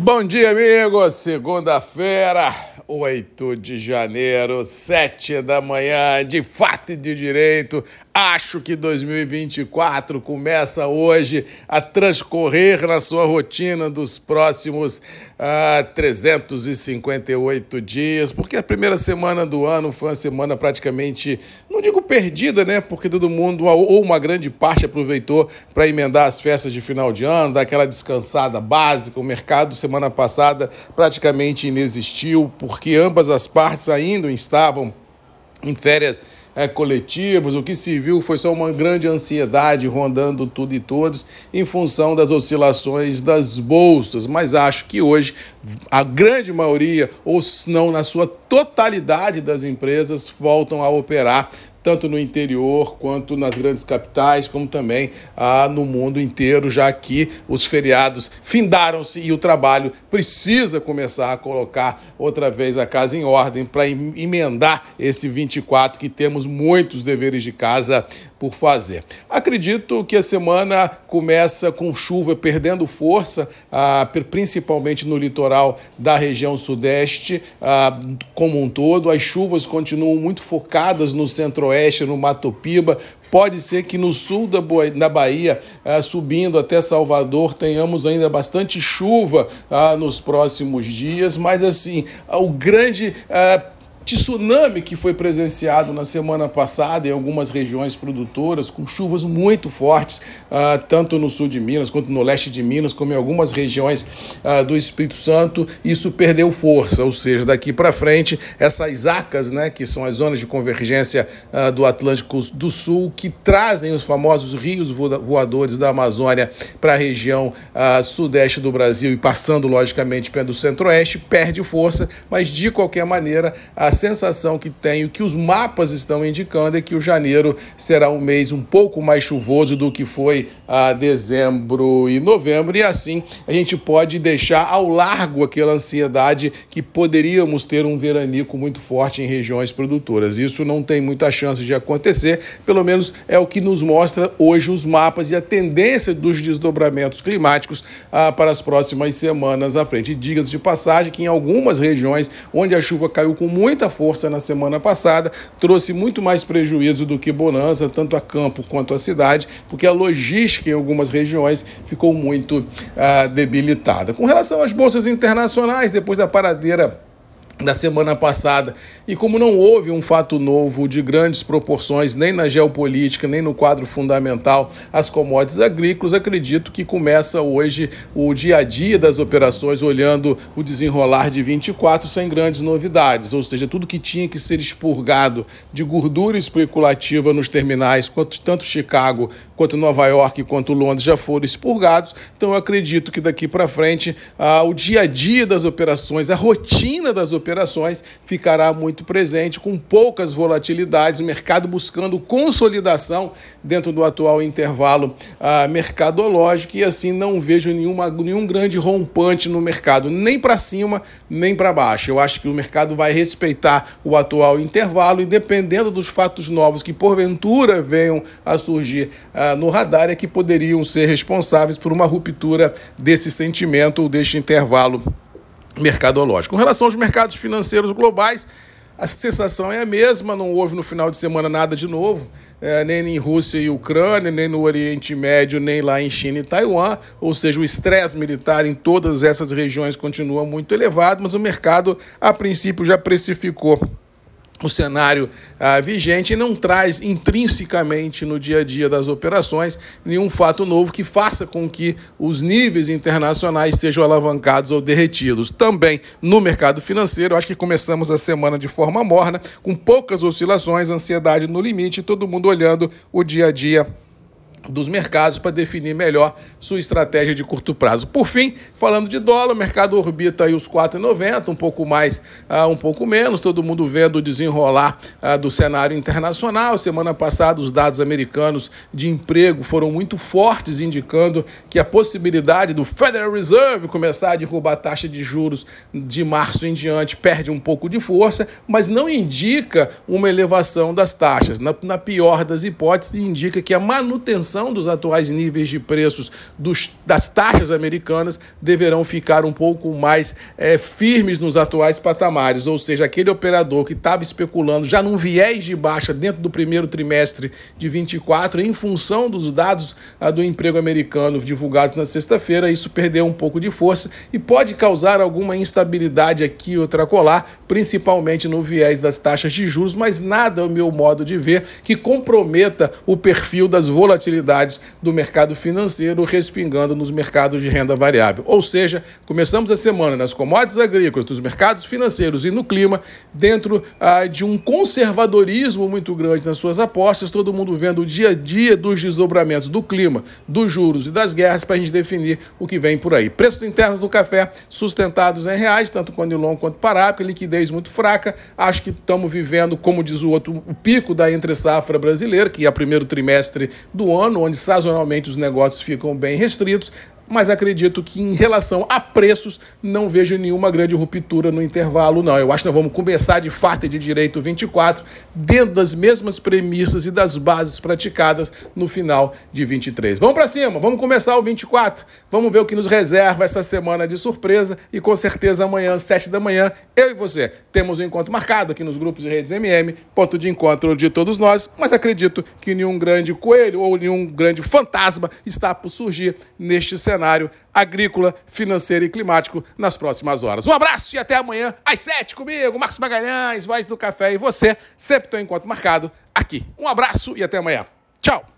Bom dia, amigos. Segunda-feira, 8 de janeiro, 7 da manhã, de fato e de direito. Acho que 2024 começa hoje a transcorrer na sua rotina dos próximos ah, 358 dias, porque a primeira semana do ano foi uma semana praticamente, não digo perdida, né? Porque todo mundo, ou uma grande parte, aproveitou para emendar as festas de final de ano, dar aquela descansada básica. O mercado, semana passada, praticamente inexistiu, porque ambas as partes ainda estavam em férias é, coletivas, o que se viu foi só uma grande ansiedade rondando tudo e todos em função das oscilações das bolsas. Mas acho que hoje a grande maioria, ou se não na sua totalidade das empresas, voltam a operar tanto no interior quanto nas grandes capitais, como também ah, no mundo inteiro, já que os feriados findaram-se e o trabalho precisa começar a colocar outra vez a casa em ordem para emendar esse 24 que temos muitos deveres de casa por fazer. Acredito que a semana começa com chuva perdendo força, ah, principalmente no litoral da região sudeste, ah, como um todo. As chuvas continuam muito focadas no centro-oeste, no Mato Piba. Pode ser que no sul da, Bahia, ah, subindo até Salvador, tenhamos ainda bastante chuva nos próximos dias, mas assim, o grande tsunami que foi presenciado na semana passada em algumas regiões produtoras, com chuvas muito fortes, uh, tanto no sul de Minas quanto no leste de Minas, como em algumas regiões uh, do Espírito Santo, isso perdeu força, ou seja, daqui para frente, essas ACAS, né, que são as zonas de convergência uh, do Atlântico do Sul, que trazem os famosos rios voadores da Amazônia para a região sudeste do Brasil e passando, logicamente, pelo centro-oeste, perde força, mas de qualquer maneira, a sensação que tenho que os mapas estão indicando é que o janeiro será um mês um pouco mais chuvoso do que foi a dezembro e novembro, e assim a gente pode deixar ao largo aquela ansiedade que poderíamos ter um veranico muito forte em regiões produtoras. Isso não tem muita chance de acontecer, pelo menos é o que nos mostra hoje os mapas e a tendência dos desdobramentos climáticos ah, para as próximas semanas à frente. diga-se de passagem que em algumas regiões onde a chuva caiu com muita força na semana passada, trouxe muito mais prejuízo do que bonança, tanto a campo quanto a cidade, porque a logística em algumas regiões ficou muito uh, debilitada. Com relação às bolsas internacionais, depois da paradeira da semana passada. E como não houve um fato novo de grandes proporções, nem na geopolítica, nem no quadro fundamental, as commodities agrícolas, acredito que começa hoje o dia a dia das operações, olhando o desenrolar de 24 sem grandes novidades. Ou seja, tudo que tinha que ser expurgado de gordura especulativa nos terminais, tanto Chicago, quanto Nova York, quanto Londres já foram expurgados. Então eu acredito que daqui para frente ah, o dia a dia das operações, a rotina das operações, operações ficará muito presente, com poucas volatilidades, o mercado buscando consolidação dentro do atual intervalo ah, mercadológico e assim não vejo nenhuma, nenhum grande rompante no mercado, nem para cima, nem para baixo. Eu acho que o mercado vai respeitar o atual intervalo e dependendo dos fatos novos que porventura venham a surgir ah, no radar é que poderiam ser responsáveis por uma ruptura desse sentimento ou deste intervalo mercadológico. Com relação aos mercados financeiros globais, a sensação é a mesma, não houve no final de semana nada de novo, é, nem em Rússia e Ucrânia, nem no Oriente Médio, nem lá em China e Taiwan, ou seja, o estresse militar em todas essas regiões continua muito elevado, mas o mercado, a princípio, já precificou o cenário ah, vigente não traz intrinsecamente no dia a dia das operações nenhum fato novo que faça com que os níveis internacionais sejam alavancados ou derretidos. Também no mercado financeiro, acho que começamos a semana de forma morna, com poucas oscilações, ansiedade no limite, todo mundo olhando o dia a dia dos mercados para definir melhor sua estratégia de curto prazo. Por fim, falando de dólar, o mercado orbita aí os 4,90, um pouco mais, uh, um pouco menos, todo mundo vendo o desenrolar uh, do cenário internacional. Semana passada, os dados americanos de emprego foram muito fortes, indicando que a possibilidade do Federal Reserve começar a derrubar a taxa de juros de março em diante perde um pouco de força, mas não indica uma elevação das taxas. Na, na pior das hipóteses, indica que a manutenção dos atuais níveis de preços dos, das taxas americanas deverão ficar um pouco mais é, firmes nos atuais patamares, ou seja, aquele operador que estava especulando já num viés de baixa dentro do primeiro trimestre de 24, em função dos dados a, do emprego americano divulgados na sexta-feira, isso perdeu um pouco de força e pode causar alguma instabilidade aqui outra colar, principalmente no viés das taxas de juros, mas nada, ao meu modo de ver, que comprometa o perfil das volatilidades do mercado financeiro respingando nos mercados de renda variável. Ou seja, começamos a semana nas commodities agrícolas, dos mercados financeiros e no clima, dentro ah, de um conservadorismo muito grande nas suas apostas, todo mundo vendo o dia a dia dos desdobramentos do clima, dos juros e das guerras para a gente definir o que vem por aí. Preços internos do café sustentados em reais, tanto Conilon quanto Parápica, liquidez muito fraca. Acho que estamos vivendo, como diz o outro, o pico da entre-safra brasileira, que é o primeiro trimestre do ano, onde sazonalmente os negócios ficam bem restritos mas acredito que em relação a preços não vejo nenhuma grande ruptura no intervalo, não. Eu acho que nós vamos começar de fato e de direito 24 dentro das mesmas premissas e das bases praticadas no final de 23. Vamos para cima, vamos começar o 24, vamos ver o que nos reserva essa semana de surpresa e com certeza amanhã, às 7 da manhã, eu e você temos um encontro marcado aqui nos grupos e redes MM, ponto de encontro de todos nós, mas acredito que nenhum grande coelho ou nenhum grande fantasma está por surgir neste cenário cenário agrícola, financeiro e climático nas próximas horas. Um abraço e até amanhã às sete comigo, Marcos Magalhães, Voz do Café e você, sempre tem um encontro marcado aqui. Um abraço e até amanhã. Tchau!